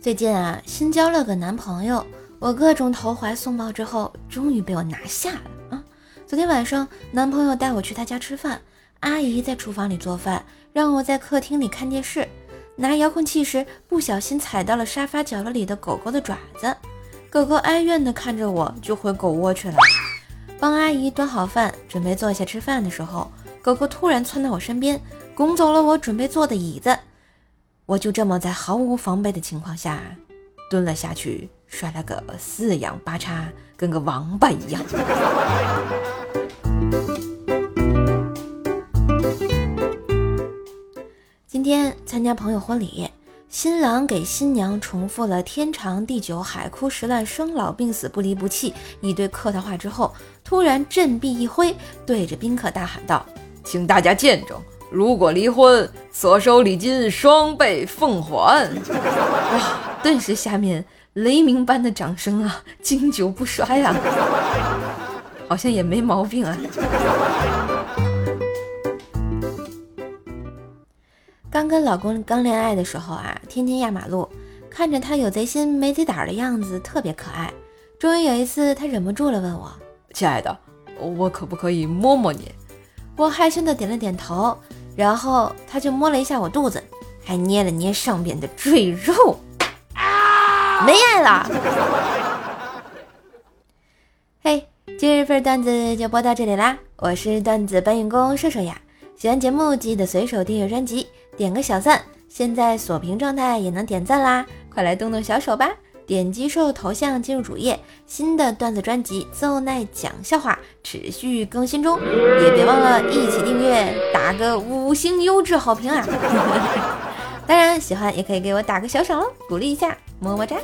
最近啊，新交了个男朋友，我各种投怀送抱之后，终于被我拿下了啊！昨天晚上，男朋友带我去他家吃饭，阿姨在厨房里做饭，让我在客厅里看电视。拿遥控器时，不小心踩到了沙发角落里的狗狗的爪子，狗狗哀怨地看着我，就回狗窝去了。帮阿姨端好饭，准备坐下吃饭的时候，狗狗突然窜到我身边，拱走了我准备坐的椅子。我就这么在毫无防备的情况下蹲了下去，摔了个四仰八叉，跟个王八一样。今天参加朋友婚礼，新郎给新娘重复了“天长地久，海枯石烂，生老病死，不离不弃”一堆客套话之后，突然振臂一挥，对着宾客大喊道：“请大家见证。”如果离婚，所收礼金双倍奉还。哇！顿时下面雷鸣般的掌声啊，经久不衰啊，好像也没毛病啊。刚跟老公刚恋爱的时候啊，天天压马路，看着他有贼心没贼胆的样子，特别可爱。终于有一次，他忍不住了，问我：“亲爱的，我可不可以摸摸你？”我害羞的点了点头。然后他就摸了一下我肚子，还捏了捏上边的赘肉，没爱了。嘿，今日份段子就播到这里啦！我是段子搬运工射射呀，喜欢节目记得随手订阅专辑，点个小赞。现在锁屏状态也能点赞啦，快来动动小手吧！点击瘦头像进入主页，新的段子专辑《奏奈讲笑话》持续更新中，也别忘了一起订阅，打个五星优质好评啊！当然，喜欢也可以给我打个小赏哦，鼓励一下，么么哒。